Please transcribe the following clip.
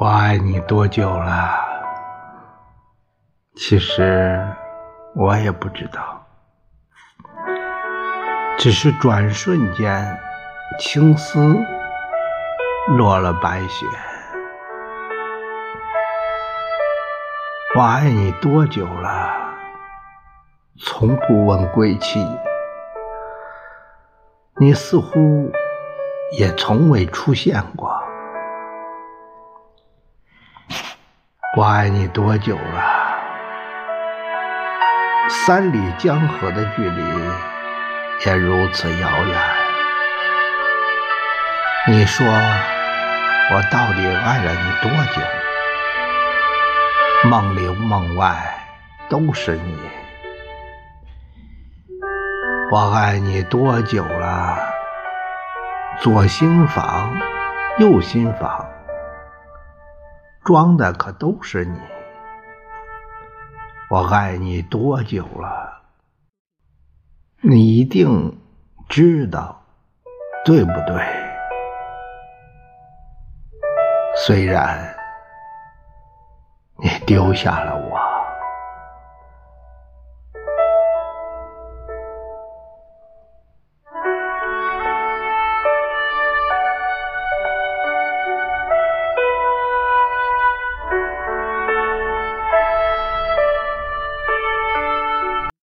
我爱你多久了？其实我也不知道，只是转瞬间，青丝落了白雪。我爱你多久了？从不问归期，你似乎也从未出现过。我爱你多久了？三里江河的距离也如此遥远。你说我到底爱了你多久？梦里梦外都是你。我爱你多久了？左心房，右心房，装的可都是你。我爱你多久了？你一定知道，对不对？虽然。你丢下了我。